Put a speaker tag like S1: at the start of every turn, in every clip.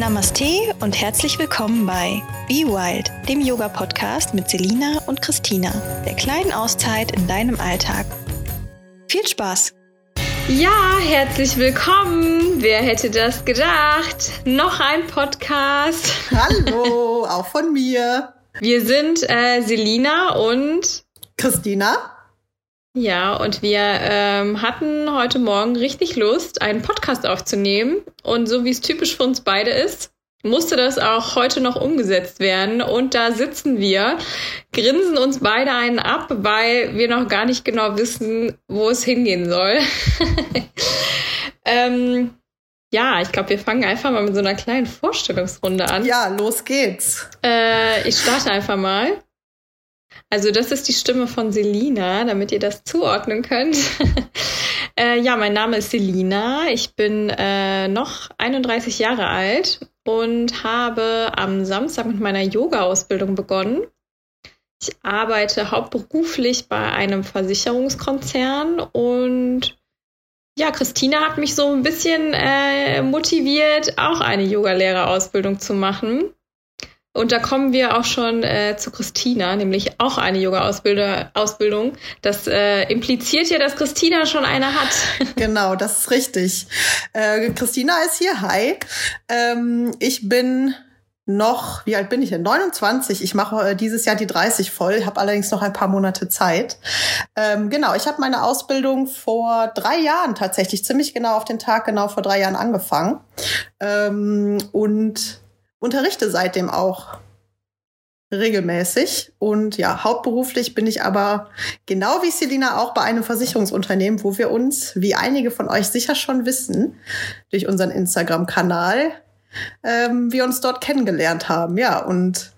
S1: Namaste und herzlich willkommen bei Be Wild, dem Yoga-Podcast mit Selina und Christina, der kleinen Auszeit in deinem Alltag. Viel Spaß!
S2: Ja, herzlich willkommen. Wer hätte das gedacht? Noch ein Podcast.
S3: Hallo, auch von mir.
S2: Wir sind äh, Selina und
S3: Christina.
S2: Ja, und wir ähm, hatten heute Morgen richtig Lust, einen Podcast aufzunehmen. Und so wie es typisch für uns beide ist, musste das auch heute noch umgesetzt werden. Und da sitzen wir, grinsen uns beide einen ab, weil wir noch gar nicht genau wissen, wo es hingehen soll. ähm, ja, ich glaube, wir fangen einfach mal mit so einer kleinen Vorstellungsrunde an.
S3: Ja, los geht's.
S2: Äh, ich starte einfach mal. Also das ist die Stimme von Selina, damit ihr das zuordnen könnt. äh, ja, mein Name ist Selina. Ich bin äh, noch 31 Jahre alt und habe am Samstag mit meiner Yoga-Ausbildung begonnen. Ich arbeite hauptberuflich bei einem Versicherungskonzern und ja, Christina hat mich so ein bisschen äh, motiviert, auch eine Yogalehrerausbildung zu machen. Und da kommen wir auch schon äh, zu Christina, nämlich auch eine Yoga-Ausbildung. Das äh, impliziert ja, dass Christina schon eine hat.
S3: Genau, das ist richtig. Äh, Christina ist hier. Hi. Ähm, ich bin noch, wie alt bin ich denn? 29. Ich mache äh, dieses Jahr die 30 voll, habe allerdings noch ein paar Monate Zeit. Ähm, genau, ich habe meine Ausbildung vor drei Jahren tatsächlich, ziemlich genau auf den Tag genau vor drei Jahren angefangen. Ähm, und unterrichte seitdem auch regelmäßig. Und ja, hauptberuflich bin ich aber genau wie Selina auch bei einem Versicherungsunternehmen, wo wir uns, wie einige von euch sicher schon wissen, durch unseren Instagram-Kanal, ähm, wir uns dort kennengelernt haben. Ja, und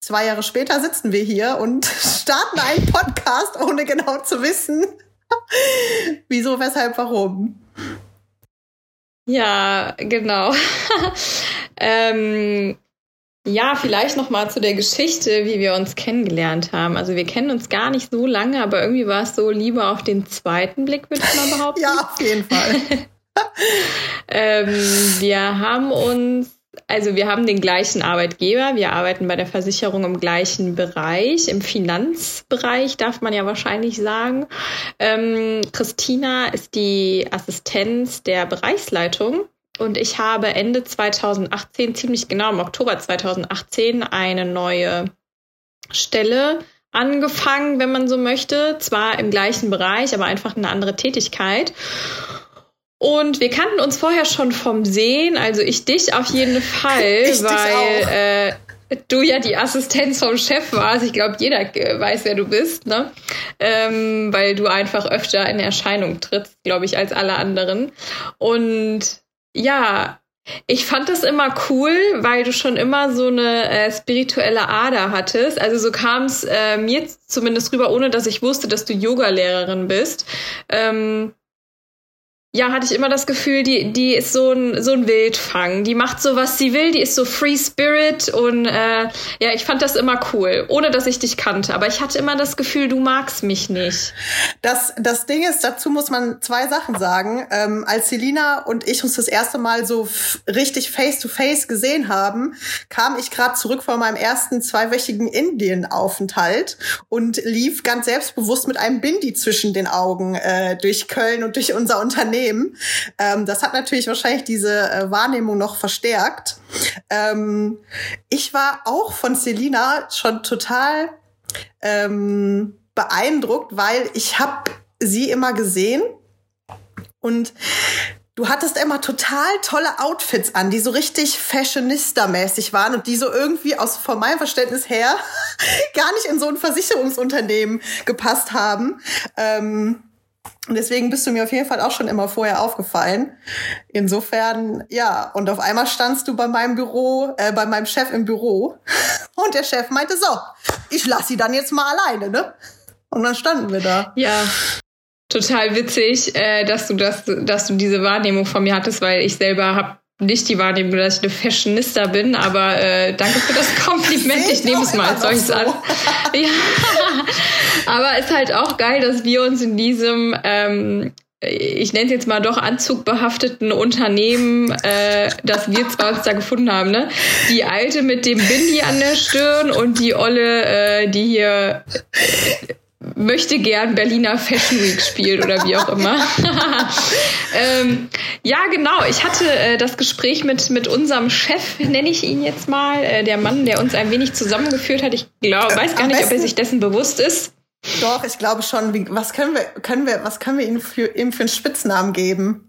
S3: zwei Jahre später sitzen wir hier und starten einen Podcast, ohne genau zu wissen, wieso, weshalb, warum.
S2: Ja, genau. ähm, ja, vielleicht noch mal zu der Geschichte, wie wir uns kennengelernt haben. Also wir kennen uns gar nicht so lange, aber irgendwie war es so lieber auf den zweiten Blick, würde ich mal behaupten.
S3: ja, auf jeden Fall.
S2: ähm, wir haben uns also wir haben den gleichen Arbeitgeber, wir arbeiten bei der Versicherung im gleichen Bereich, im Finanzbereich darf man ja wahrscheinlich sagen. Ähm, Christina ist die Assistenz der Bereichsleitung und ich habe Ende 2018, ziemlich genau im Oktober 2018, eine neue Stelle angefangen, wenn man so möchte. Zwar im gleichen Bereich, aber einfach eine andere Tätigkeit. Und wir kannten uns vorher schon vom Sehen, also ich dich auf jeden Fall, ich weil äh, du ja die Assistenz vom Chef warst. Ich glaube, jeder weiß, wer du bist, ne? Ähm, weil du einfach öfter in Erscheinung trittst, glaube ich, als alle anderen. Und ja, ich fand das immer cool, weil du schon immer so eine äh, spirituelle Ader hattest. Also so kam es äh, mir zumindest rüber, ohne dass ich wusste, dass du Yoga-Lehrerin bist. Ähm, ja, hatte ich immer das Gefühl, die, die ist so ein, so ein Wildfang. Die macht so, was sie will, die ist so Free Spirit und äh, ja, ich fand das immer cool, ohne dass ich dich kannte. Aber ich hatte immer das Gefühl, du magst mich nicht.
S3: Das, das Ding ist, dazu muss man zwei Sachen sagen. Ähm, als Selina und ich uns das erste Mal so richtig face-to-face -face gesehen haben, kam ich gerade zurück von meinem ersten zweiwöchigen Indien-Aufenthalt und lief ganz selbstbewusst mit einem Bindi zwischen den Augen äh, durch Köln und durch unser Unternehmen Unternehmen. Ähm, das hat natürlich wahrscheinlich diese äh, Wahrnehmung noch verstärkt. Ähm, ich war auch von Selina schon total ähm, beeindruckt, weil ich habe sie immer gesehen und Du hattest immer total tolle Outfits an, die so richtig fashionista-mäßig waren und die so irgendwie aus von meinem Verständnis her gar nicht in so ein Versicherungsunternehmen gepasst haben. Ähm, und deswegen bist du mir auf jeden Fall auch schon immer vorher aufgefallen. Insofern, ja, und auf einmal standst du bei meinem Büro, äh, bei meinem Chef im Büro. Und der Chef meinte so, ich lass sie dann jetzt mal alleine, ne? Und dann standen wir da.
S2: Ja. Total witzig, äh, dass du das, dass du diese Wahrnehmung von mir hattest, weil ich selber habe nicht die Wahrnehmung, dass ich eine Fashionista bin, aber äh, danke für das Kompliment. ich nehme es mal als solches so. an. ja. Aber es ist halt auch geil, dass wir uns in diesem ähm, ich nenne es jetzt mal doch anzugbehafteten Unternehmen, äh, das wir zwar uns da gefunden haben, ne? Die alte mit dem Bindi an der Stirn und die olle, äh, die hier äh, möchte gern Berliner Fashion Week spielt oder wie auch immer. ähm, ja, genau. Ich hatte äh, das Gespräch mit, mit unserem Chef, nenne ich ihn jetzt mal, äh, der Mann, der uns ein wenig zusammengeführt hat. Ich glaub, weiß gar nicht, ob er sich dessen bewusst ist.
S3: Doch, ich glaube schon. Wie, was können wir, können wir, was können wir ihm für, ihm für einen Spitznamen geben?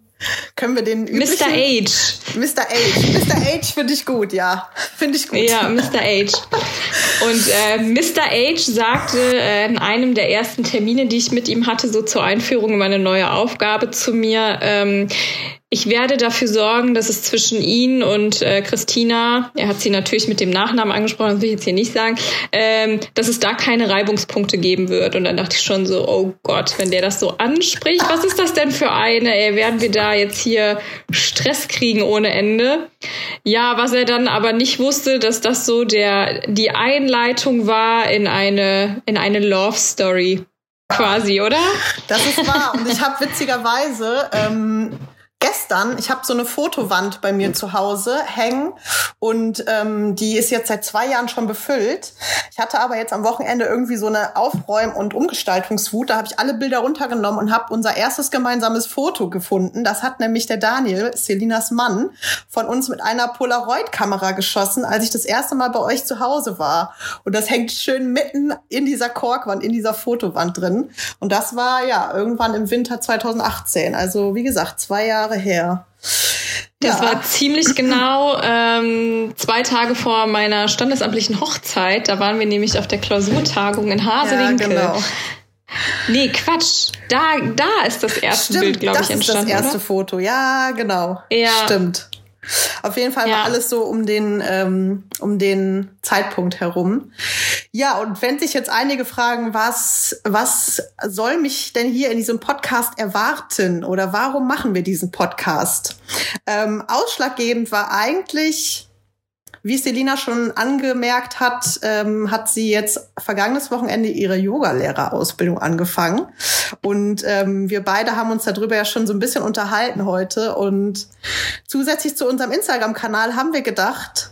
S3: Können wir den
S2: üblichen, Mr. H.
S3: Mr. H. Mr. H finde ich gut, ja. Finde ich gut.
S2: Ja, Mr. H. Und äh, Mr. H sagte äh, in einem der ersten Termine, die ich mit ihm hatte, so zur Einführung in meine neue Aufgabe zu mir, ähm, ich werde dafür sorgen, dass es zwischen Ihnen und äh, Christina, er hat sie natürlich mit dem Nachnamen angesprochen, das will ich jetzt hier nicht sagen, ähm, dass es da keine Reibungspunkte geben wird. Und dann dachte ich schon so, oh Gott, wenn der das so anspricht, was ist das denn für eine? Ey, werden wir da jetzt hier Stress kriegen ohne Ende? Ja, was er dann aber nicht wusste, dass das so der die Einleitung war in eine in eine Love Story quasi, oder?
S3: Das ist wahr. Und ich habe witzigerweise ähm, gestern, ich habe so eine Fotowand bei mir zu Hause hängen und ähm, die ist jetzt seit zwei Jahren schon befüllt. Ich hatte aber jetzt am Wochenende irgendwie so eine Aufräum- und Umgestaltungswut. Da habe ich alle Bilder runtergenommen und habe unser erstes gemeinsames Foto gefunden. Das hat nämlich der Daniel, Selinas Mann, von uns mit einer Polaroid-Kamera geschossen, als ich das erste Mal bei euch zu Hause war. Und das hängt schön mitten in dieser Korkwand, in dieser Fotowand drin. Und das war ja irgendwann im Winter 2018. Also wie gesagt, zwei Jahre Jahre her.
S2: Das ja. war ziemlich genau ähm, zwei Tage vor meiner standesamtlichen Hochzeit. Da waren wir nämlich auf der Klausurtagung in Hasewinkel. Ja, genau. Nee, Quatsch. Da, da ist das erste
S3: Stimmt,
S2: Bild, glaube ich, entstanden.
S3: Das erste oder? Foto, ja, genau. Ja. Stimmt. Auf jeden Fall ja. war alles so um den, ähm, um den Zeitpunkt herum. Ja, und wenn sich jetzt einige fragen, was, was soll mich denn hier in diesem Podcast erwarten oder warum machen wir diesen Podcast? Ähm, ausschlaggebend war eigentlich wie Selina schon angemerkt hat, ähm, hat sie jetzt vergangenes Wochenende ihre Yogalehrerausbildung angefangen. Und ähm, wir beide haben uns darüber ja schon so ein bisschen unterhalten heute. Und zusätzlich zu unserem Instagram-Kanal haben wir gedacht,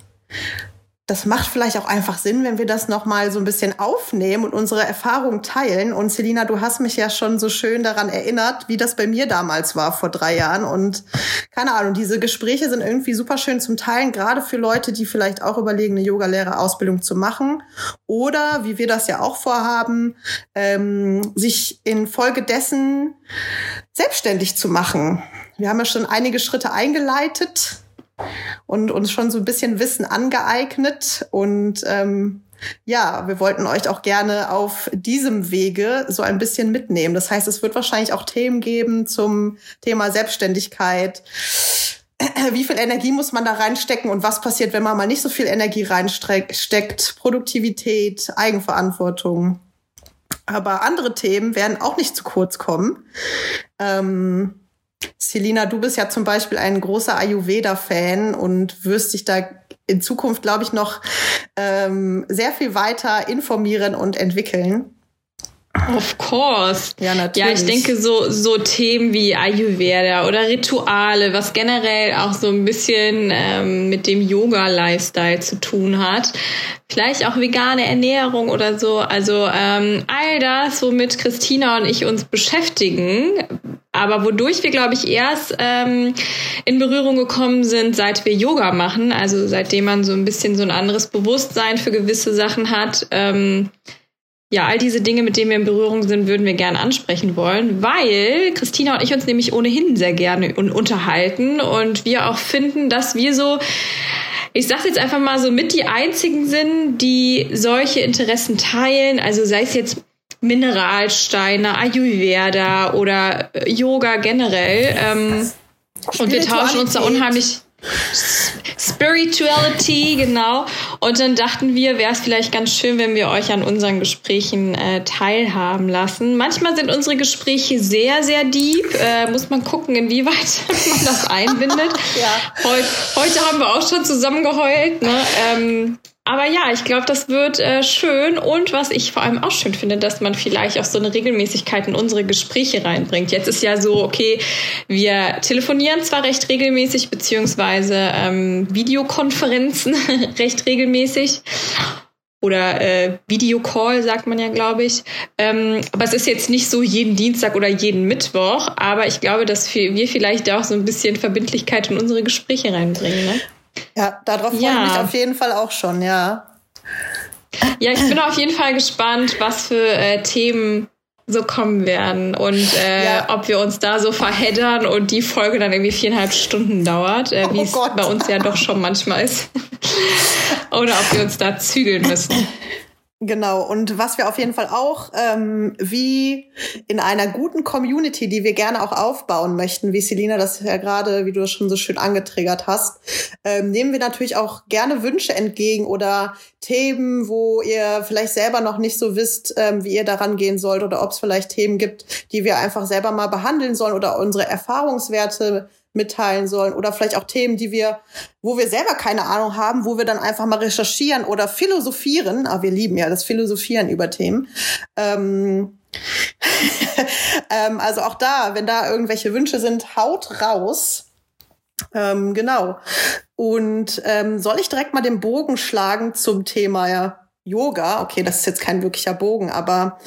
S3: das macht vielleicht auch einfach Sinn, wenn wir das nochmal so ein bisschen aufnehmen und unsere Erfahrungen teilen. Und Selina, du hast mich ja schon so schön daran erinnert, wie das bei mir damals war vor drei Jahren. Und keine Ahnung, diese Gespräche sind irgendwie super schön zum Teilen, gerade für Leute, die vielleicht auch überlegen, eine Yogalehrerausbildung zu machen. Oder, wie wir das ja auch vorhaben, ähm, sich infolgedessen selbstständig zu machen. Wir haben ja schon einige Schritte eingeleitet und uns schon so ein bisschen Wissen angeeignet. Und ähm, ja, wir wollten euch auch gerne auf diesem Wege so ein bisschen mitnehmen. Das heißt, es wird wahrscheinlich auch Themen geben zum Thema Selbstständigkeit. Wie viel Energie muss man da reinstecken und was passiert, wenn man mal nicht so viel Energie reinsteckt? Produktivität, Eigenverantwortung. Aber andere Themen werden auch nicht zu kurz kommen. Ähm, Selina, du bist ja zum Beispiel ein großer Ayurveda-Fan und wirst dich da in Zukunft, glaube ich, noch ähm, sehr viel weiter informieren und entwickeln.
S2: Of course. Ja, natürlich. Ja, ich denke so, so Themen wie Ayurveda oder Rituale, was generell auch so ein bisschen ähm, mit dem Yoga-Lifestyle zu tun hat. Vielleicht auch vegane Ernährung oder so. Also ähm, all das, womit Christina und ich uns beschäftigen, aber wodurch wir, glaube ich, erst ähm, in Berührung gekommen sind, seit wir Yoga machen, also seitdem man so ein bisschen so ein anderes Bewusstsein für gewisse Sachen hat. Ähm, ja, all diese Dinge, mit denen wir in Berührung sind, würden wir gerne ansprechen wollen, weil Christina und ich uns nämlich ohnehin sehr gerne unterhalten und wir auch finden, dass wir so, ich sag's jetzt einfach mal so, mit die einzigen sind, die solche Interessen teilen. Also sei es jetzt Mineralsteine, Ayurveda oder Yoga generell. Ähm, und wir tauschen uns da unheimlich Spirituality, genau. Und dann dachten wir, wäre es vielleicht ganz schön, wenn wir euch an unseren Gesprächen äh, teilhaben lassen. Manchmal sind unsere Gespräche sehr, sehr deep. Äh, muss man gucken, inwieweit man das einbindet. ja. Heut, heute haben wir auch schon zusammen geheult. Ne? Ähm, aber ja, ich glaube, das wird äh, schön. Und was ich vor allem auch schön finde, dass man vielleicht auch so eine Regelmäßigkeit in unsere Gespräche reinbringt. Jetzt ist ja so, okay, wir telefonieren zwar recht regelmäßig, beziehungsweise ähm, Videokonferenzen recht regelmäßig oder äh, Videocall, sagt man ja, glaube ich. Ähm, aber es ist jetzt nicht so jeden Dienstag oder jeden Mittwoch. Aber ich glaube, dass wir vielleicht auch so ein bisschen Verbindlichkeit in unsere Gespräche reinbringen. Ne?
S3: Ja, darauf freue ja. ich mich auf jeden Fall auch schon, ja.
S2: Ja, ich bin auf jeden Fall gespannt, was für äh, Themen so kommen werden und äh, ja. ob wir uns da so verheddern und die Folge dann irgendwie viereinhalb Stunden dauert, äh, wie oh es bei uns ja doch schon manchmal ist. Oder ob wir uns da zügeln müssen.
S3: Genau, und was wir auf jeden Fall auch, ähm, wie in einer guten Community, die wir gerne auch aufbauen möchten, wie Selina das ja gerade, wie du das schon so schön angetriggert hast, ähm, nehmen wir natürlich auch gerne Wünsche entgegen oder Themen, wo ihr vielleicht selber noch nicht so wisst, ähm, wie ihr daran gehen sollt oder ob es vielleicht Themen gibt, die wir einfach selber mal behandeln sollen oder unsere Erfahrungswerte mitteilen sollen oder vielleicht auch Themen, die wir, wo wir selber keine Ahnung haben, wo wir dann einfach mal recherchieren oder philosophieren. Aber ah, wir lieben ja das Philosophieren über Themen. Ähm, ähm, also auch da, wenn da irgendwelche Wünsche sind, haut raus. Ähm, genau. Und ähm, soll ich direkt mal den Bogen schlagen zum Thema ja, Yoga, okay, das ist jetzt kein wirklicher Bogen, aber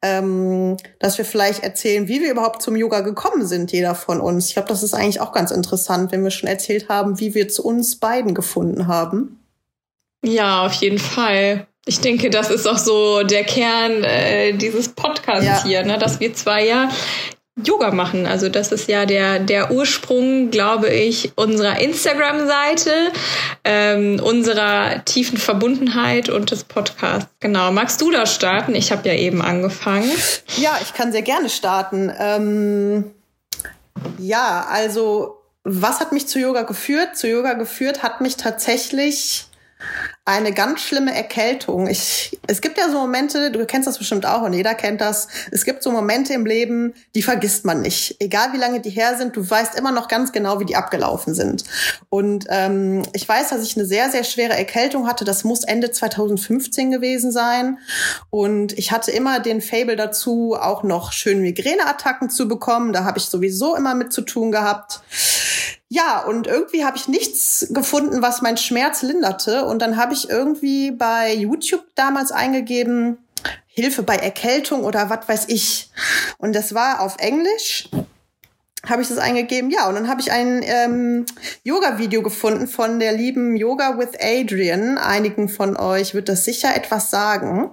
S3: ähm, dass wir vielleicht erzählen, wie wir überhaupt zum Yoga gekommen sind, jeder von uns. Ich glaube, das ist eigentlich auch ganz interessant, wenn wir schon erzählt haben, wie wir zu uns beiden gefunden haben.
S2: Ja, auf jeden Fall. Ich denke, das ist auch so der Kern äh, dieses Podcasts ja. hier, ne? dass wir zwei ja Yoga machen. Also das ist ja der, der Ursprung, glaube ich, unserer Instagram-Seite, ähm, unserer tiefen Verbundenheit und des Podcasts. Genau. Magst du da starten? Ich habe ja eben angefangen.
S3: Ja, ich kann sehr gerne starten. Ähm, ja, also was hat mich zu Yoga geführt? Zu Yoga geführt hat mich tatsächlich eine ganz schlimme Erkältung. Ich, es gibt ja so Momente, du kennst das bestimmt auch und jeder kennt das. Es gibt so Momente im Leben, die vergisst man nicht. Egal wie lange die her sind, du weißt immer noch ganz genau, wie die abgelaufen sind. Und ähm, ich weiß, dass ich eine sehr, sehr schwere Erkältung hatte. Das muss Ende 2015 gewesen sein. Und ich hatte immer den Fable dazu, auch noch schön Migräneattacken zu bekommen. Da habe ich sowieso immer mit zu tun gehabt. Ja, und irgendwie habe ich nichts gefunden, was meinen Schmerz linderte. Und dann habe ich irgendwie bei YouTube damals eingegeben, Hilfe bei Erkältung oder was weiß ich. Und das war auf Englisch. Habe ich das eingegeben? Ja, und dann habe ich ein ähm, Yoga-Video gefunden von der lieben Yoga with Adrian. Einigen von euch wird das sicher etwas sagen.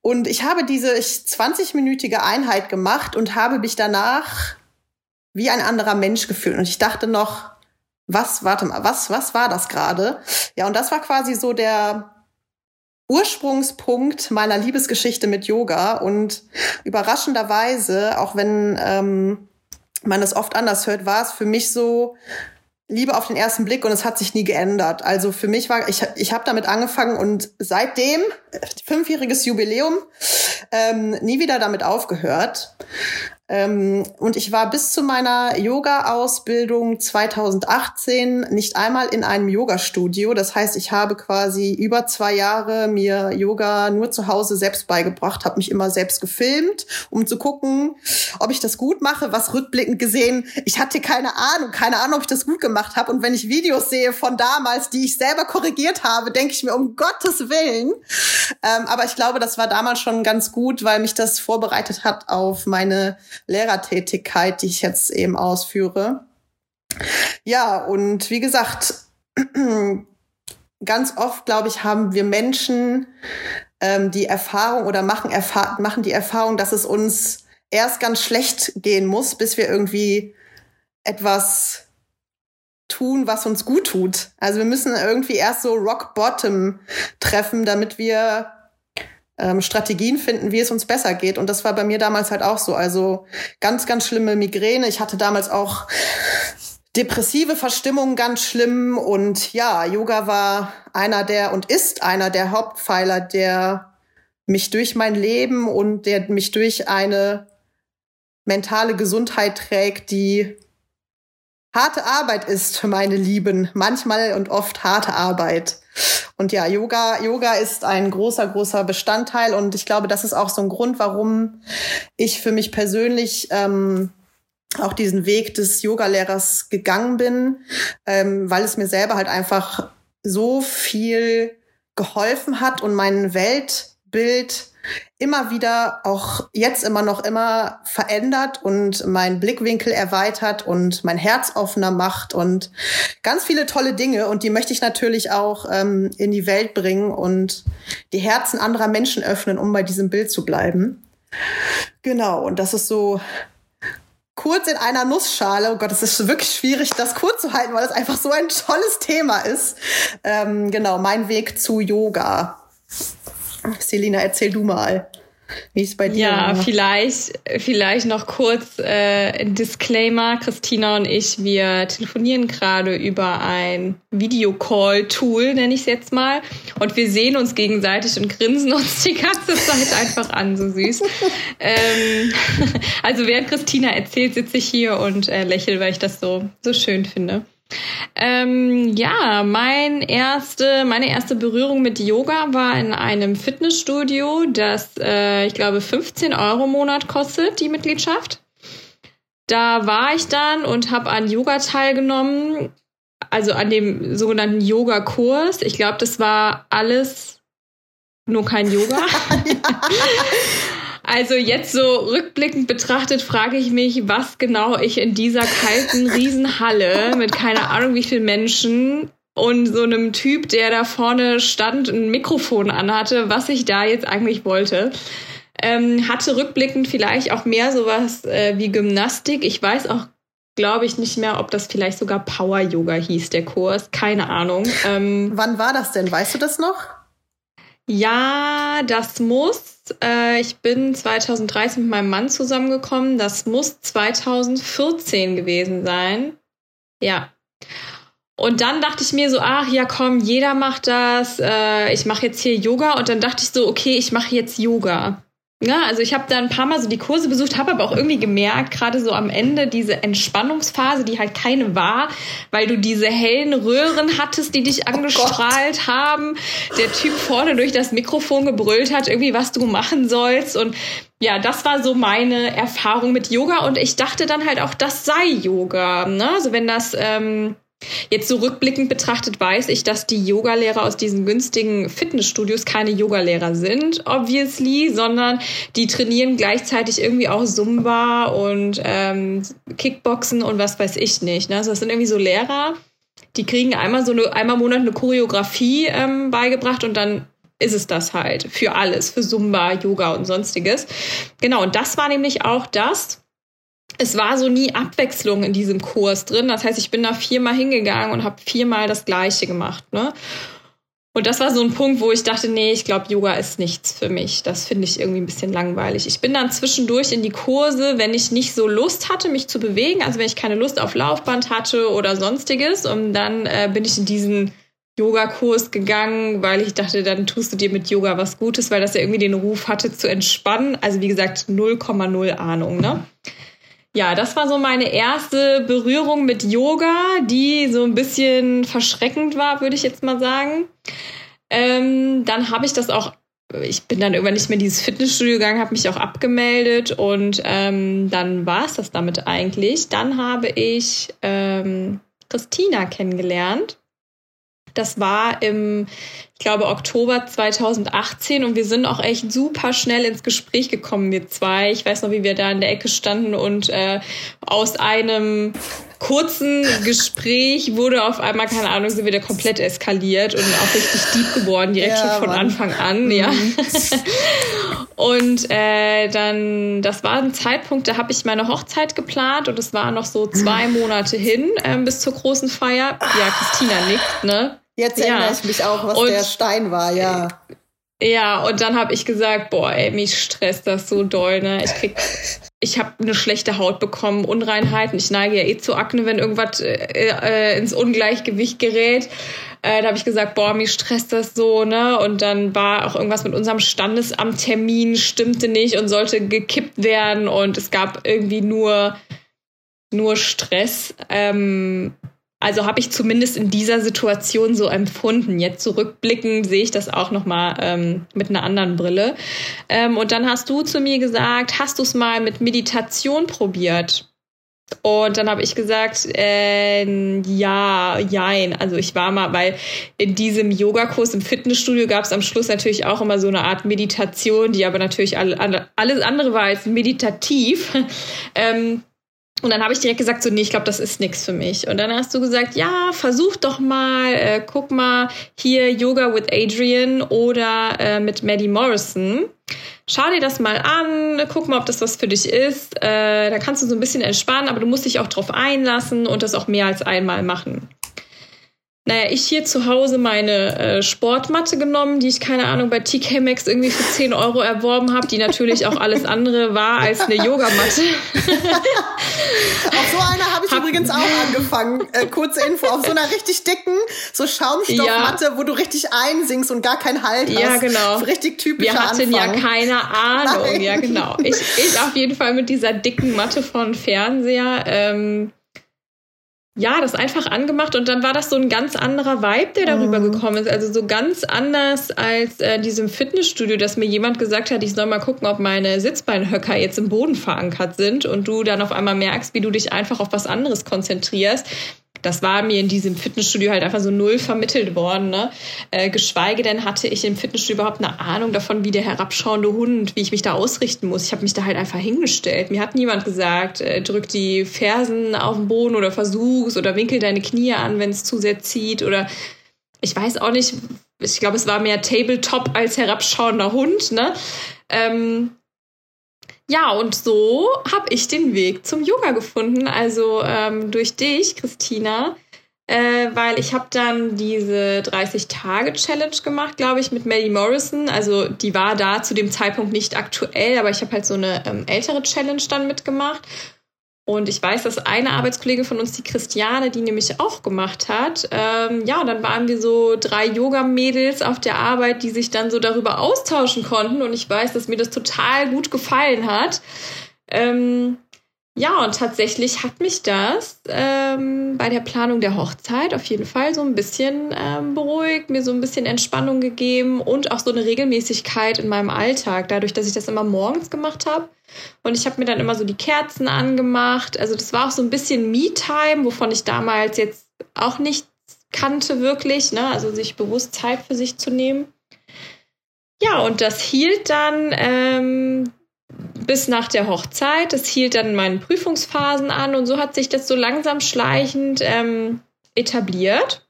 S3: Und ich habe diese 20-minütige Einheit gemacht und habe mich danach wie ein anderer Mensch gefühlt. Und ich dachte noch, was, warte mal, was, was war das gerade? Ja, und das war quasi so der Ursprungspunkt meiner Liebesgeschichte mit Yoga. Und überraschenderweise, auch wenn ähm, man es oft anders hört, war es für mich so, Liebe auf den ersten Blick und es hat sich nie geändert. Also für mich war, ich, ich habe damit angefangen und seitdem, fünfjähriges Jubiläum, ähm, nie wieder damit aufgehört. Ähm, und ich war bis zu meiner Yoga-Ausbildung 2018 nicht einmal in einem Yoga-Studio. Das heißt, ich habe quasi über zwei Jahre mir Yoga nur zu Hause selbst beigebracht, habe mich immer selbst gefilmt, um zu gucken, ob ich das gut mache. Was rückblickend gesehen, ich hatte keine Ahnung, keine Ahnung, ob ich das gut gemacht habe. Und wenn ich Videos sehe von damals, die ich selber korrigiert habe, denke ich mir um Gottes Willen. Ähm, aber ich glaube, das war damals schon ganz gut, weil mich das vorbereitet hat auf meine Lehrertätigkeit, die ich jetzt eben ausführe. Ja, und wie gesagt, ganz oft, glaube ich, haben wir Menschen ähm, die Erfahrung oder machen, erfahr machen die Erfahrung, dass es uns erst ganz schlecht gehen muss, bis wir irgendwie etwas tun, was uns gut tut. Also wir müssen irgendwie erst so Rock Bottom treffen, damit wir ähm, Strategien finden, wie es uns besser geht. Und das war bei mir damals halt auch so. Also ganz, ganz schlimme Migräne. Ich hatte damals auch depressive Verstimmung ganz schlimm. Und ja, Yoga war einer der und ist einer der Hauptpfeiler, der mich durch mein Leben und der mich durch eine mentale Gesundheit trägt, die harte Arbeit ist, meine Lieben. Manchmal und oft harte Arbeit. Und ja, Yoga, Yoga ist ein großer, großer Bestandteil. Und ich glaube, das ist auch so ein Grund, warum ich für mich persönlich ähm, auch diesen Weg des Yogalehrers gegangen bin, ähm, weil es mir selber halt einfach so viel geholfen hat und mein Weltbild immer wieder, auch jetzt immer noch immer verändert und mein Blickwinkel erweitert und mein Herz offener macht und ganz viele tolle Dinge. Und die möchte ich natürlich auch ähm, in die Welt bringen und die Herzen anderer Menschen öffnen, um bei diesem Bild zu bleiben. Genau, und das ist so kurz in einer Nussschale. Oh Gott, es ist wirklich schwierig, das kurz zu halten, weil es einfach so ein tolles Thema ist. Ähm, genau, mein Weg zu Yoga. Selina, erzähl du mal. Wie ist bei dir?
S2: Ja, vielleicht, vielleicht noch kurz äh, ein Disclaimer. Christina und ich, wir telefonieren gerade über ein Videocall-Tool, nenne ich es jetzt mal. Und wir sehen uns gegenseitig und grinsen uns die ganze Zeit einfach an, so süß. ähm, also während Christina erzählt, sitze ich hier und äh, lächle, weil ich das so, so schön finde. Ähm, ja, mein erste, meine erste Berührung mit Yoga war in einem Fitnessstudio, das äh, ich glaube 15 Euro im Monat kostet, die Mitgliedschaft. Da war ich dann und habe an Yoga teilgenommen, also an dem sogenannten Yoga-Kurs. Ich glaube, das war alles nur kein Yoga. Also jetzt so rückblickend betrachtet frage ich mich, was genau ich in dieser kalten Riesenhalle mit keine Ahnung wie viel Menschen und so einem Typ, der da vorne stand, ein Mikrofon anhatte, was ich da jetzt eigentlich wollte. Ähm, hatte rückblickend vielleicht auch mehr sowas äh, wie Gymnastik. Ich weiß auch, glaube ich, nicht mehr, ob das vielleicht sogar Power Yoga hieß, der Kurs. Keine Ahnung.
S3: Ähm, Wann war das denn? Weißt du das noch?
S2: Ja, das muss. Äh, ich bin 2013 mit meinem Mann zusammengekommen. Das muss 2014 gewesen sein. Ja. Und dann dachte ich mir so, ach ja, komm, jeder macht das. Äh, ich mache jetzt hier Yoga. Und dann dachte ich so, okay, ich mache jetzt Yoga. Ja, also ich habe da ein paar Mal so die Kurse besucht, habe aber auch irgendwie gemerkt, gerade so am Ende diese Entspannungsphase, die halt keine war, weil du diese hellen Röhren hattest, die dich oh angestrahlt oh haben. Der Typ vorne durch das Mikrofon gebrüllt hat, irgendwie was du machen sollst und ja, das war so meine Erfahrung mit Yoga und ich dachte dann halt auch, das sei Yoga. Ne? Also wenn das ähm, Jetzt so rückblickend betrachtet weiß ich, dass die Yogalehrer aus diesen günstigen Fitnessstudios keine Yogalehrer sind, obviously, sondern die trainieren gleichzeitig irgendwie auch Zumba und ähm, Kickboxen und was weiß ich nicht. Ne? Also das sind irgendwie so Lehrer, die kriegen einmal so eine, einmal im Monat eine Choreografie ähm, beigebracht und dann ist es das halt für alles, für Zumba, Yoga und sonstiges. Genau, und das war nämlich auch das, es war so nie Abwechslung in diesem Kurs drin. Das heißt, ich bin da viermal hingegangen und habe viermal das Gleiche gemacht. Ne? Und das war so ein Punkt, wo ich dachte, nee, ich glaube, Yoga ist nichts für mich. Das finde ich irgendwie ein bisschen langweilig. Ich bin dann zwischendurch in die Kurse, wenn ich nicht so Lust hatte, mich zu bewegen, also wenn ich keine Lust auf Laufband hatte oder sonstiges. Und dann äh, bin ich in diesen Yoga-Kurs gegangen, weil ich dachte, dann tust du dir mit Yoga was Gutes, weil das ja irgendwie den Ruf hatte zu entspannen. Also wie gesagt, 0,0 Ahnung, ne? Ja, das war so meine erste Berührung mit Yoga, die so ein bisschen verschreckend war, würde ich jetzt mal sagen. Ähm, dann habe ich das auch, ich bin dann irgendwann nicht mehr in dieses Fitnessstudio gegangen, habe mich auch abgemeldet und ähm, dann war es das damit eigentlich. Dann habe ich ähm, Christina kennengelernt. Das war im, ich glaube, Oktober 2018 und wir sind auch echt super schnell ins Gespräch gekommen, wir zwei. Ich weiß noch, wie wir da in der Ecke standen und äh, aus einem kurzen Gespräch wurde auf einmal, keine Ahnung, sind wir da komplett eskaliert und auch richtig deep geworden, direkt ja, schon von Mann. Anfang an, mhm. ja. und äh, dann, das war ein Zeitpunkt, da habe ich meine Hochzeit geplant und es war noch so zwei Monate hin ähm, bis zur großen Feier. Ja, Christina nickt, ne?
S3: Jetzt erinnere ja. ich mich auch, was und, der Stein war, ja.
S2: Ja, und dann habe ich gesagt, boah, ey, mich stresst das so doll, ne? Ich krieg, ich habe eine schlechte Haut bekommen, Unreinheiten. Ich neige ja eh zu Akne, wenn irgendwas äh, äh, ins Ungleichgewicht gerät. Äh, da habe ich gesagt, boah, mich stresst das so, ne? Und dann war auch irgendwas mit unserem Standesamttermin, stimmte nicht und sollte gekippt werden. Und es gab irgendwie nur nur Stress. Ähm, also habe ich zumindest in dieser Situation so empfunden. Jetzt zurückblickend sehe ich das auch noch mal ähm, mit einer anderen Brille. Ähm, und dann hast du zu mir gesagt, hast du es mal mit Meditation probiert? Und dann habe ich gesagt, äh, ja, jein. Also ich war mal, weil in diesem Yogakurs im Fitnessstudio gab es am Schluss natürlich auch immer so eine Art Meditation, die aber natürlich alle, alles andere war als meditativ. ähm, und dann habe ich direkt gesagt, so, nee, ich glaube, das ist nichts für mich. Und dann hast du gesagt, ja, versuch doch mal, äh, guck mal hier Yoga with Adrian oder äh, mit Maddie Morrison. Schau dir das mal an, guck mal, ob das was für dich ist. Äh, da kannst du so ein bisschen entspannen, aber du musst dich auch drauf einlassen und das auch mehr als einmal machen. Naja, ich hier zu Hause meine äh, Sportmatte genommen, die ich, keine Ahnung, bei TK Maxx irgendwie für 10 Euro erworben habe, die natürlich auch alles andere war als eine Yogamatte.
S3: auf so einer habe ich hab, übrigens auch angefangen. Äh, kurze Info, auf so einer richtig dicken, so Schaumstoffmatte, ja. wo du richtig einsinkst und gar keinen Halt hast.
S2: Ja, genau.
S3: Richtig typischer
S2: Wir hatten
S3: Anfang.
S2: ja keine Ahnung. Nein. Ja, genau. Ich, ich auf jeden Fall mit dieser dicken Matte von Fernseher. Ähm, ja, das einfach angemacht und dann war das so ein ganz anderer Vibe, der darüber mhm. gekommen ist. Also so ganz anders als äh, diesem Fitnessstudio, dass mir jemand gesagt hat, ich soll mal gucken, ob meine Sitzbeinhöcker jetzt im Boden verankert sind und du dann auf einmal merkst, wie du dich einfach auf was anderes konzentrierst das war mir in diesem Fitnessstudio halt einfach so null vermittelt worden. Ne? Äh, geschweige denn hatte ich im Fitnessstudio überhaupt eine Ahnung davon, wie der herabschauende Hund, wie ich mich da ausrichten muss. Ich habe mich da halt einfach hingestellt. Mir hat niemand gesagt, äh, drück die Fersen auf den Boden oder versuch's oder winkel deine Knie an, wenn es zu sehr zieht oder ich weiß auch nicht. Ich glaube, es war mehr Tabletop als herabschauender Hund. Ne? Ähm, ja, und so habe ich den Weg zum Yoga gefunden. Also ähm, durch dich, Christina, äh, weil ich habe dann diese 30-Tage-Challenge gemacht, glaube ich, mit Maddie Morrison. Also die war da zu dem Zeitpunkt nicht aktuell, aber ich habe halt so eine ähm, ältere Challenge dann mitgemacht. Und ich weiß, dass eine Arbeitskollege von uns, die Christiane, die nämlich auch gemacht hat. Ähm, ja, dann waren wir so drei Yoga-Mädels auf der Arbeit, die sich dann so darüber austauschen konnten. Und ich weiß, dass mir das total gut gefallen hat. Ähm, ja, und tatsächlich hat mich das ähm, bei der Planung der Hochzeit auf jeden Fall so ein bisschen ähm, beruhigt, mir so ein bisschen Entspannung gegeben und auch so eine Regelmäßigkeit in meinem Alltag, dadurch, dass ich das immer morgens gemacht habe. Und ich habe mir dann immer so die Kerzen angemacht. Also das war auch so ein bisschen Me-Time, wovon ich damals jetzt auch nicht kannte wirklich, ne? Also sich bewusst Zeit für sich zu nehmen. Ja, und das hielt dann ähm, bis nach der Hochzeit. Das hielt dann in meinen Prüfungsphasen an und so hat sich das so langsam schleichend ähm, etabliert.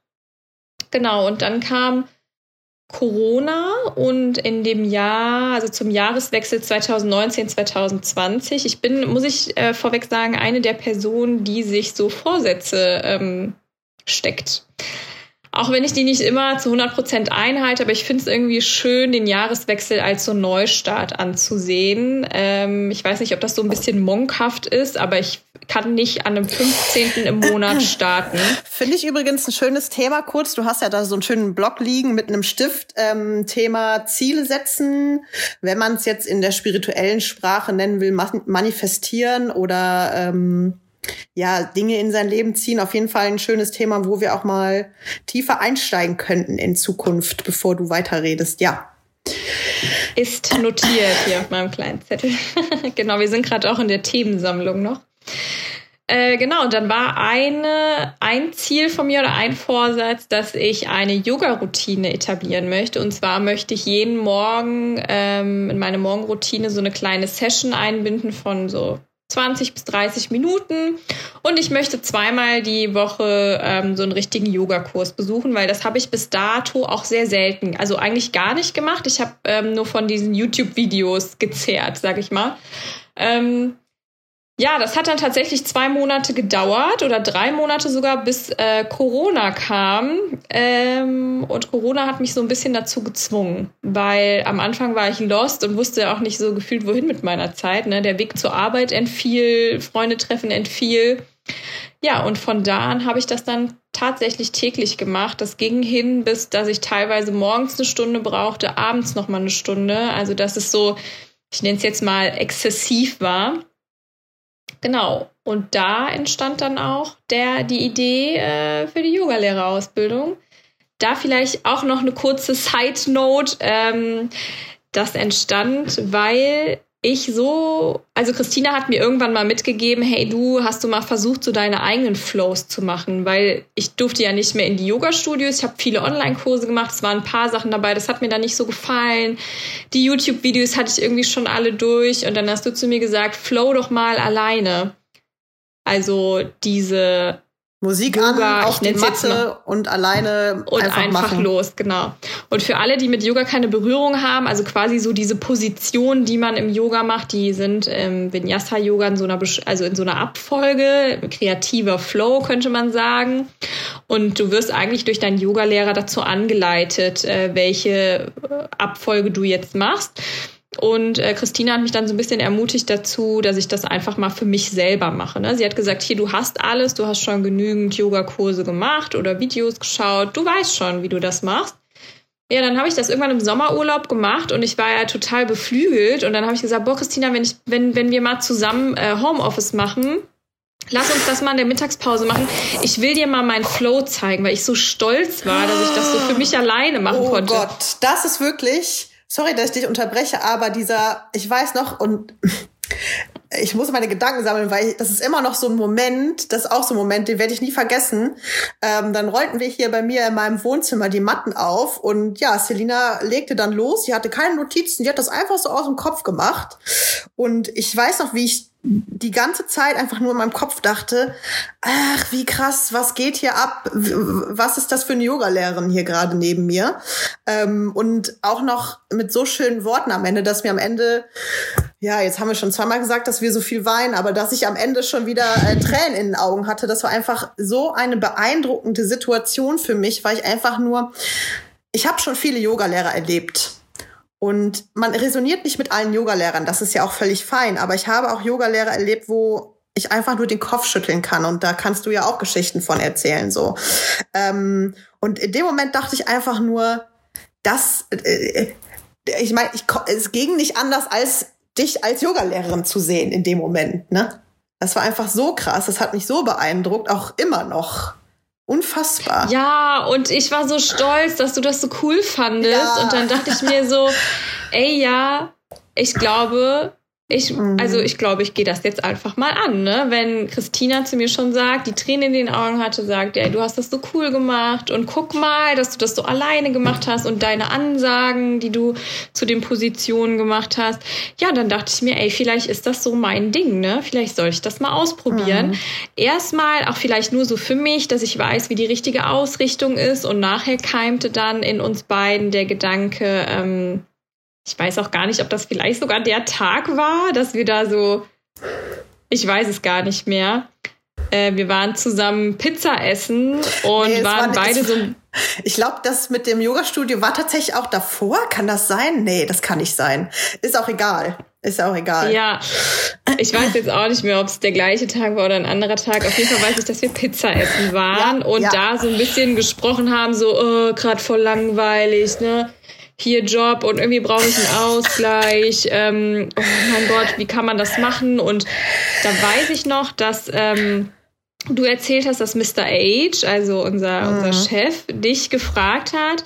S2: Genau, und dann kam Corona und in dem Jahr, also zum Jahreswechsel 2019, 2020, ich bin, muss ich äh, vorweg sagen, eine der Personen, die sich so Vorsätze ähm, steckt. Auch wenn ich die nicht immer zu 100 Prozent einhalte, aber ich finde es irgendwie schön, den Jahreswechsel als so Neustart anzusehen. Ähm, ich weiß nicht, ob das so ein bisschen monkhaft ist, aber ich kann nicht an einem 15. im Monat starten.
S3: Finde ich übrigens ein schönes Thema kurz. Du hast ja da so einen schönen Blog liegen mit einem Stift. Ähm, Thema Ziele setzen, wenn man es jetzt in der spirituellen Sprache nennen will, manifestieren oder ähm ja, Dinge in sein Leben ziehen. Auf jeden Fall ein schönes Thema, wo wir auch mal tiefer einsteigen könnten in Zukunft, bevor du weiterredest. Ja.
S2: Ist notiert hier auf meinem kleinen Zettel. genau, wir sind gerade auch in der Themensammlung noch. Äh, genau, und dann war eine, ein Ziel von mir oder ein Vorsatz, dass ich eine Yoga-Routine etablieren möchte. Und zwar möchte ich jeden Morgen ähm, in meine Morgenroutine so eine kleine Session einbinden von so 20 bis 30 Minuten und ich möchte zweimal die Woche ähm, so einen richtigen Yogakurs besuchen, weil das habe ich bis dato auch sehr selten, also eigentlich gar nicht gemacht. Ich habe ähm, nur von diesen YouTube-Videos gezehrt, sag ich mal. Ähm, ja, das hat dann tatsächlich zwei Monate gedauert oder drei Monate sogar, bis äh, Corona kam. Ähm, und Corona hat mich so ein bisschen dazu gezwungen, weil am Anfang war ich lost und wusste auch nicht so gefühlt, wohin mit meiner Zeit. Ne? Der Weg zur Arbeit entfiel, Freunde treffen entfiel. Ja, und von da an habe ich das dann tatsächlich täglich gemacht. Das ging hin, bis dass ich teilweise morgens eine Stunde brauchte, abends noch mal eine Stunde. Also dass es so, ich nenne es jetzt mal exzessiv war. Genau. Und da entstand dann auch der, die Idee äh, für die Yogalehrerausbildung. Da vielleicht auch noch eine kurze Side Note. Ähm, das entstand, weil ich so, also Christina hat mir irgendwann mal mitgegeben, hey du, hast du mal versucht, so deine eigenen Flows zu machen, weil ich durfte ja nicht mehr in die Yoga-Studios, ich habe viele Online-Kurse gemacht, es waren ein paar Sachen dabei, das hat mir dann nicht so gefallen. Die YouTube-Videos hatte ich irgendwie schon alle durch. Und dann hast du zu mir gesagt, flow doch mal alleine. Also diese
S3: Musik Yoga, an, auf die Matte und alleine
S2: und einfach, einfach los, genau. Und für alle, die mit Yoga keine Berührung haben, also quasi so diese Positionen, die man im Yoga macht, die sind im Vinyasa Yoga in so einer also in so einer Abfolge, kreativer Flow könnte man sagen. Und du wirst eigentlich durch deinen Yogalehrer dazu angeleitet, äh, welche Abfolge du jetzt machst. Und äh, Christina hat mich dann so ein bisschen ermutigt dazu, dass ich das einfach mal für mich selber mache. Ne? Sie hat gesagt, hier, du hast alles, du hast schon genügend Yogakurse gemacht oder Videos geschaut, du weißt schon, wie du das machst. Ja, dann habe ich das irgendwann im Sommerurlaub gemacht und ich war ja total beflügelt. Und dann habe ich gesagt, boah, Christina, wenn, ich, wenn, wenn wir mal zusammen äh, Homeoffice machen, Lass uns das mal in der Mittagspause machen. Ich will dir mal meinen Flow zeigen, weil ich so stolz war, dass ich das so für mich alleine machen
S3: oh
S2: konnte.
S3: Oh Gott, das ist wirklich sorry, dass ich dich unterbreche, aber dieser, ich weiß noch, und ich muss meine Gedanken sammeln, weil das ist immer noch so ein Moment, das ist auch so ein Moment, den werde ich nie vergessen. Ähm, dann rollten wir hier bei mir in meinem Wohnzimmer die Matten auf und ja, Selina legte dann los. Sie hatte keine Notizen, die hat das einfach so aus dem Kopf gemacht. Und ich weiß noch, wie ich die ganze Zeit einfach nur in meinem Kopf dachte, ach, wie krass, was geht hier ab? Was ist das für eine Yogalehrerin hier gerade neben mir? Ähm, und auch noch mit so schönen Worten am Ende, dass mir am Ende, ja, jetzt haben wir schon zweimal gesagt, dass wir so viel weinen, aber dass ich am Ende schon wieder äh, Tränen in den Augen hatte, das war einfach so eine beeindruckende Situation für mich, weil ich einfach nur, ich habe schon viele Yogalehrer erlebt und man resoniert nicht mit allen Yogalehrern, das ist ja auch völlig fein. Aber ich habe auch Yogalehrer erlebt, wo ich einfach nur den Kopf schütteln kann. Und da kannst du ja auch Geschichten von erzählen. so. Ähm, und in dem Moment dachte ich einfach nur, das, äh, ich meine, es ging nicht anders, als dich als Yogalehrerin zu sehen in dem Moment. Ne? Das war einfach so krass, das hat mich so beeindruckt, auch immer noch. Unfassbar.
S2: Ja, und ich war so stolz, dass du das so cool fandest. Ja. Und dann dachte ich mir so, ey, ja, ich glaube, ich, mhm. also ich glaube, ich gehe das jetzt einfach mal an, ne? Wenn Christina zu mir schon sagt, die Tränen in den Augen hatte, sagt, ey, du hast das so cool gemacht und guck mal, dass du das so alleine gemacht hast und deine Ansagen, die du zu den Positionen gemacht hast. Ja, dann dachte ich mir, ey, vielleicht ist das so mein Ding, ne? Vielleicht soll ich das mal ausprobieren. Mhm. Erstmal auch vielleicht nur so für mich, dass ich weiß, wie die richtige Ausrichtung ist und nachher keimte dann in uns beiden der Gedanke, ähm, ich weiß auch gar nicht, ob das vielleicht sogar der Tag war, dass wir da so, ich weiß es gar nicht mehr. Äh, wir waren zusammen Pizza essen und nee, waren war, beide so.
S3: Ich glaube, das mit dem Yoga-Studio war tatsächlich auch davor. Kann das sein? Nee, das kann nicht sein. Ist auch egal. Ist auch egal.
S2: Ja, ich weiß jetzt auch nicht mehr, ob es der gleiche Tag war oder ein anderer Tag. Auf jeden Fall weiß ich, dass wir Pizza essen waren ja, und ja. da so ein bisschen gesprochen haben, so, oh, gerade voll langweilig, ne? Hier Job und irgendwie brauche ich einen Ausgleich. Ähm, oh mein Gott, wie kann man das machen? Und da weiß ich noch, dass ähm, du erzählt hast, dass Mr. H, also unser, mhm. unser Chef, dich gefragt hat,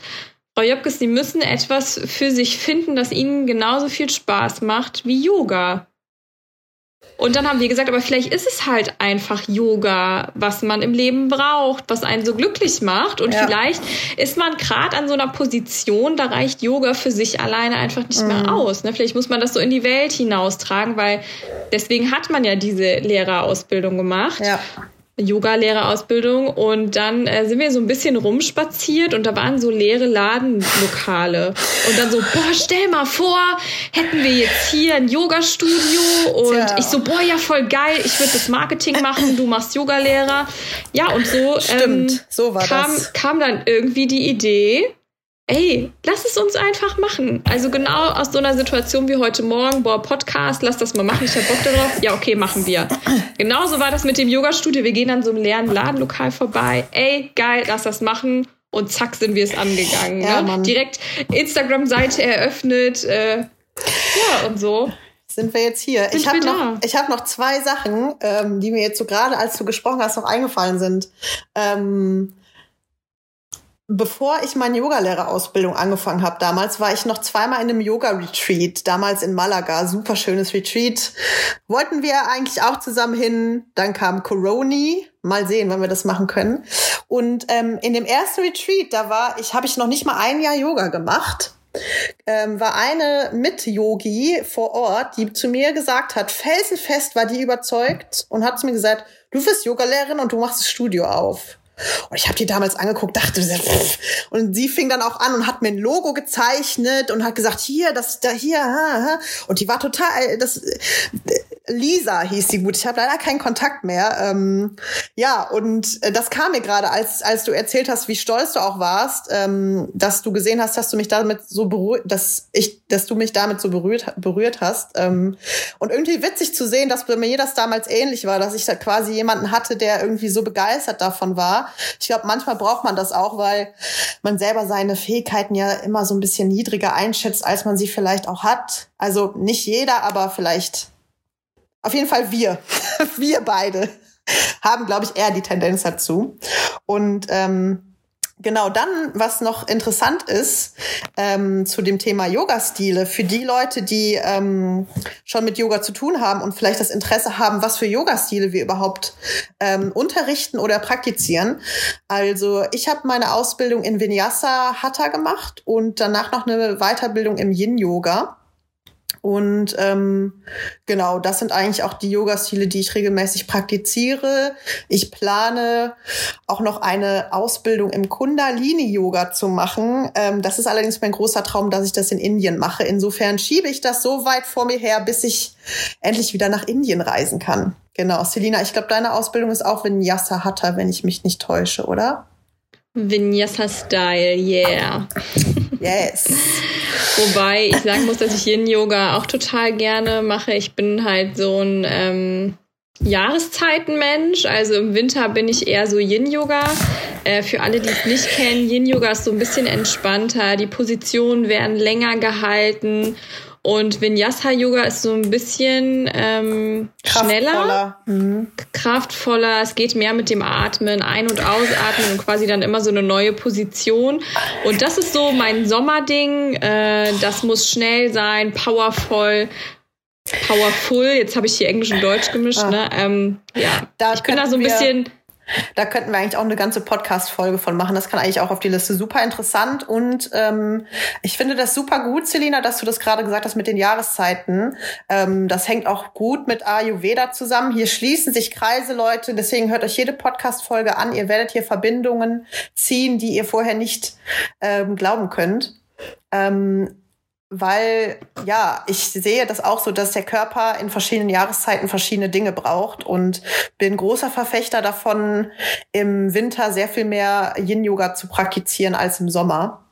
S2: Frau Jöpkes, Sie müssen etwas für sich finden, das Ihnen genauso viel Spaß macht wie Yoga. Und dann haben wir gesagt, aber vielleicht ist es halt einfach Yoga, was man im Leben braucht, was einen so glücklich macht. Und ja. vielleicht ist man gerade an so einer Position, da reicht Yoga für sich alleine einfach nicht mhm. mehr aus. Ne? Vielleicht muss man das so in die Welt hinaustragen, weil deswegen hat man ja diese Lehrerausbildung gemacht. Ja. Yoga-Lehrerausbildung und dann äh, sind wir so ein bisschen rumspaziert und da waren so leere Ladenlokale und dann so, boah, stell mal vor, hätten wir jetzt hier ein Yoga-Studio und Tja. ich so, boah, ja, voll geil, ich würde das Marketing machen, du machst Yoga-Lehrer. Ja, und so,
S3: Stimmt, ähm, so war
S2: kam,
S3: das.
S2: kam dann irgendwie die Idee, ey, lass es uns einfach machen. Also genau aus so einer Situation wie heute Morgen, boah, Podcast, lass das mal machen, ich hab Bock darauf. Ja, okay, machen wir. Genauso war das mit dem Yoga-Studio. Wir gehen an so einem leeren Ladenlokal vorbei. Ey, geil, lass das machen. Und zack, sind wir es angegangen. Ja, ne? Direkt Instagram-Seite eröffnet. Äh, ja, und so.
S3: sind wir jetzt hier.
S2: Sind
S3: ich habe noch, ich hab noch zwei Sachen, ähm, die mir jetzt so gerade, als du gesprochen hast, noch eingefallen sind. Ähm, bevor ich meine Yogalehrerausbildung angefangen habe, damals war ich noch zweimal in einem Yoga-Retreat, damals in Malaga, super schönes Retreat. Wollten wir eigentlich auch zusammen hin, dann kam Coroni, mal sehen, wann wir das machen können. Und ähm, in dem ersten Retreat, da war ich, habe ich noch nicht mal ein Jahr Yoga gemacht. Ähm, war eine Mit-Yogi vor Ort, die zu mir gesagt hat, felsenfest war die überzeugt und hat zu mir gesagt, du wirst Yogalehrerin und du machst das Studio auf. Und ich habe die damals angeguckt, dachte, pff. und sie fing dann auch an und hat mir ein Logo gezeichnet und hat gesagt, hier, das, da, hier, ha, ha. und die war total, das, Lisa hieß sie gut. Ich habe leider keinen Kontakt mehr. Ähm, ja, und äh, das kam mir gerade, als als du erzählt hast, wie stolz du auch warst, ähm, dass du gesehen hast, dass du mich damit so berührt, dass ich, dass du mich damit so berührt berührt hast. Ähm, und irgendwie witzig zu sehen, dass bei mir das damals ähnlich war, dass ich da quasi jemanden hatte, der irgendwie so begeistert davon war. Ich glaube, manchmal braucht man das auch, weil man selber seine Fähigkeiten ja immer so ein bisschen niedriger einschätzt, als man sie vielleicht auch hat. Also nicht jeder, aber vielleicht auf jeden Fall wir, wir beide haben, glaube ich, eher die Tendenz dazu. Und ähm, Genau, dann, was noch interessant ist ähm, zu dem Thema Yoga-Stile, für die Leute, die ähm, schon mit Yoga zu tun haben und vielleicht das Interesse haben, was für Yoga-Stile wir überhaupt ähm, unterrichten oder praktizieren. Also ich habe meine Ausbildung in Vinyasa Hatha gemacht und danach noch eine Weiterbildung im Yin-Yoga. Und ähm, genau, das sind eigentlich auch die Yoga-Stile, die ich regelmäßig praktiziere. Ich plane auch noch eine Ausbildung im Kundalini-Yoga zu machen. Ähm, das ist allerdings mein großer Traum, dass ich das in Indien mache. Insofern schiebe ich das so weit vor mir her, bis ich endlich wieder nach Indien reisen kann. Genau, Selina, ich glaube, deine Ausbildung ist auch Vinyasa Hatha, wenn ich mich nicht täusche, oder?
S2: Vinyasa Style, yeah.
S3: Yes.
S2: Wobei ich sagen muss, dass ich Yin-Yoga auch total gerne mache. Ich bin halt so ein ähm, Jahreszeitenmensch. Also im Winter bin ich eher so Yin-Yoga. Äh, für alle, die es nicht kennen, Yin-Yoga ist so ein bisschen entspannter. Die Positionen werden länger gehalten. Und Vinyasa-Yoga ist so ein bisschen ähm, schneller,
S3: Mhm.
S2: kraftvoller. Es geht mehr mit dem Atmen, ein- und ausatmen und quasi dann immer so eine neue Position. Und das ist so mein Sommerding. Äh, das muss schnell sein, powerful. Powerful, jetzt habe ich hier Englisch und Deutsch gemischt,
S3: Ah.
S2: ne? Ähm, ja,
S3: Da
S2: ich bin da so ein bisschen,
S3: Da könnten wir eigentlich auch eine ganze Podcast-Folge von machen. Das kann eigentlich auch auf die Liste. Super interessant. Und ähm, ich finde das super gut, Selina, dass du das gerade gesagt hast mit den Jahreszeiten. Ähm, das hängt auch gut mit Ayurveda zusammen. Hier schließen sich Kreise, Leute. Deswegen hört euch jede Podcast-Folge an. Ihr werdet hier Verbindungen ziehen, die ihr vorher nicht ähm, glauben könnt. Ähm, weil, ja, ich sehe das auch so, dass der Körper in verschiedenen Jahreszeiten verschiedene Dinge braucht und bin großer Verfechter davon, im Winter sehr viel mehr Yin-Yoga zu praktizieren als im Sommer.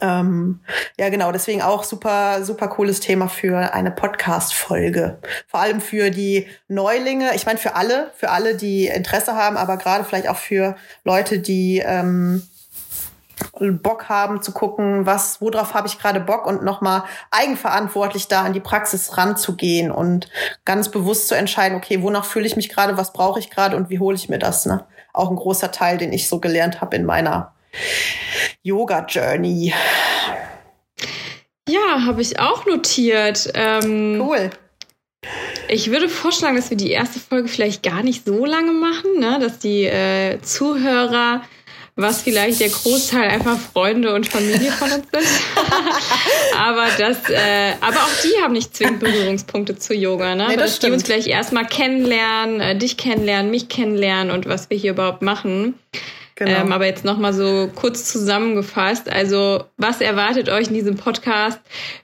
S3: Ähm, ja, genau, deswegen auch super, super cooles Thema für eine Podcast-Folge. Vor allem für die Neulinge, ich meine für alle, für alle, die Interesse haben, aber gerade vielleicht auch für Leute, die ähm, Bock haben zu gucken, was, worauf habe ich gerade Bock und nochmal eigenverantwortlich da an die Praxis ranzugehen und ganz bewusst zu entscheiden, okay, wonach fühle ich mich gerade, was brauche ich gerade und wie hole ich mir das, ne? Auch ein großer Teil, den ich so gelernt habe in meiner Yoga-Journey.
S2: ja, habe ich auch notiert. Ähm,
S3: Cool.
S2: Ich würde vorschlagen, dass wir die erste Folge vielleicht gar nicht so lange machen, ne? dass die äh, Zuhörer, was vielleicht der Großteil einfach Freunde und Familie von uns sind, aber das, äh, aber auch die haben nicht zwingend Berührungspunkte zu Yoga, ne?
S3: Nee, das
S2: dass die uns
S3: stimmt.
S2: gleich erstmal kennenlernen, äh, dich kennenlernen, mich kennenlernen und was wir hier überhaupt machen.
S3: Genau.
S2: Ähm, aber jetzt nochmal so kurz zusammengefasst. Also, was erwartet euch in diesem Podcast?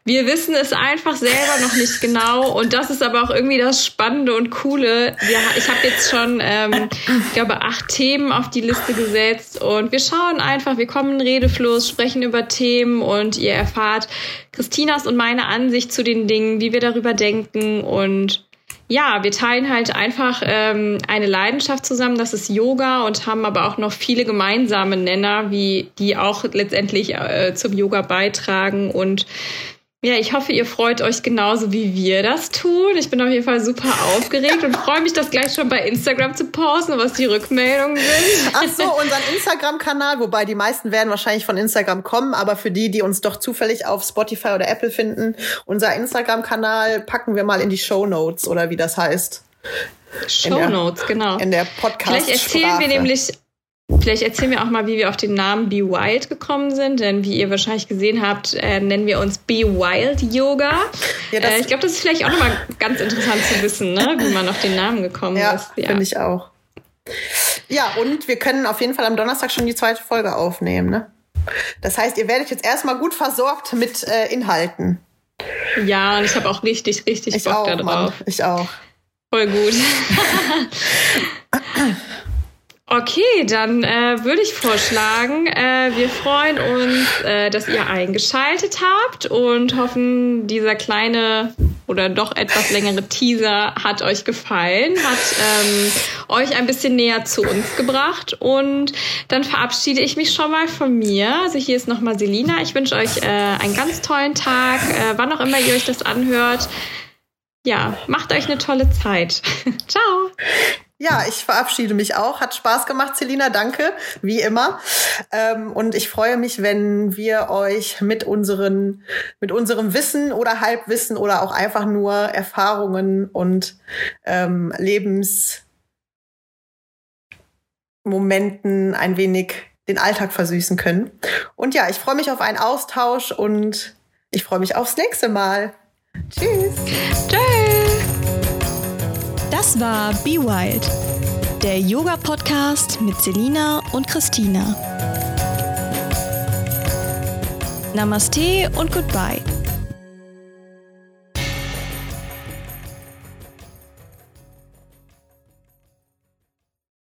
S2: Wir wissen es einfach selber noch nicht genau. Und das ist aber auch irgendwie das Spannende und Coole. Wir, ich habe jetzt schon, ähm, ich glaube, acht Themen auf die Liste gesetzt. Und wir schauen einfach, wir kommen in Redefluss, sprechen über Themen und ihr erfahrt Christinas und meine Ansicht zu den Dingen, wie wir darüber denken und ja, wir teilen halt einfach ähm, eine Leidenschaft zusammen, das ist Yoga und haben aber auch noch viele gemeinsame Nenner, wie die auch letztendlich äh, zum Yoga beitragen und Ja, ich hoffe, ihr freut euch genauso wie wir das tun. Ich bin auf jeden Fall super aufgeregt und freue mich, das gleich schon bei Instagram zu posten, was die Rückmeldungen sind.
S3: Ach so, unseren Instagram-Kanal, wobei die meisten werden wahrscheinlich von Instagram kommen, aber für die, die uns doch zufällig auf Spotify oder Apple finden, unser Instagram-Kanal packen wir mal in die Show Notes oder wie das heißt.
S2: Show Notes, genau.
S3: In der Podcast.
S2: Vielleicht erzählen wir nämlich Vielleicht erzählen wir auch mal, wie wir auf den Namen Be Wild gekommen sind, denn wie ihr wahrscheinlich gesehen habt, äh, nennen wir uns Be Wild Yoga. Ja, äh, ich glaube, das ist vielleicht auch nochmal ganz interessant zu wissen, ne? wie man auf den Namen gekommen
S3: ja,
S2: ist.
S3: Ja, finde ich auch. Ja, und wir können auf jeden Fall am Donnerstag schon die zweite Folge aufnehmen. Ne? Das heißt, ihr werdet jetzt erstmal gut versorgt mit äh, Inhalten.
S2: Ja, und ich habe auch richtig, richtig
S3: ich
S2: Bock
S3: auch,
S2: da drauf.
S3: Mann. Ich auch.
S2: Voll gut. Okay, dann äh, würde ich vorschlagen, äh, wir freuen uns, äh, dass ihr eingeschaltet habt und hoffen, dieser kleine oder doch etwas längere Teaser hat euch gefallen, hat ähm, euch ein bisschen näher zu uns gebracht und dann verabschiede ich mich schon mal von mir. Also hier ist nochmal Selina. Ich wünsche euch äh, einen ganz tollen Tag, äh, wann auch immer ihr euch das anhört. Ja, macht euch eine tolle Zeit. Ciao.
S3: Ja, ich verabschiede mich auch. Hat Spaß gemacht, Selina. Danke, wie immer. Ähm, und ich freue mich, wenn wir euch mit unseren, mit unserem Wissen oder Halbwissen oder auch einfach nur Erfahrungen und ähm, Lebensmomenten ein wenig den Alltag versüßen können. Und ja, ich freue mich auf einen Austausch und ich freue mich aufs nächste Mal. Tschüss.
S2: Tschüss.
S1: War Be Wild, der Yoga-Podcast mit Selina und Christina. Namaste und Goodbye.